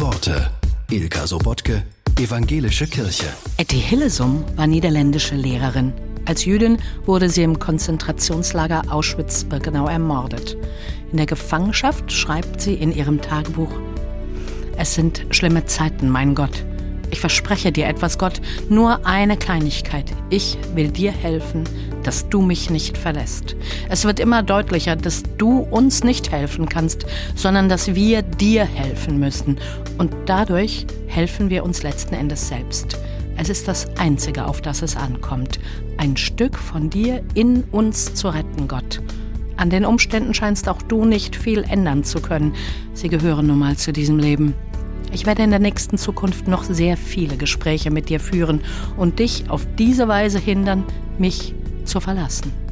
Worte. Ilka Sobotke, Evangelische Kirche. Etty Hillesum war niederländische Lehrerin. Als Jüdin wurde sie im Konzentrationslager Auschwitz-Birkenau ermordet. In der Gefangenschaft schreibt sie in ihrem Tagebuch: Es sind schlimme Zeiten, mein Gott. Ich verspreche dir etwas, Gott, nur eine Kleinigkeit. Ich will dir helfen, dass du mich nicht verlässt. Es wird immer deutlicher, dass du uns nicht helfen kannst, sondern dass wir dir helfen müssen. Und dadurch helfen wir uns letzten Endes selbst. Es ist das Einzige, auf das es ankommt. Ein Stück von dir in uns zu retten, Gott. An den Umständen scheinst auch du nicht viel ändern zu können. Sie gehören nun mal zu diesem Leben. Ich werde in der nächsten Zukunft noch sehr viele Gespräche mit dir führen und dich auf diese Weise hindern, mich zu verlassen.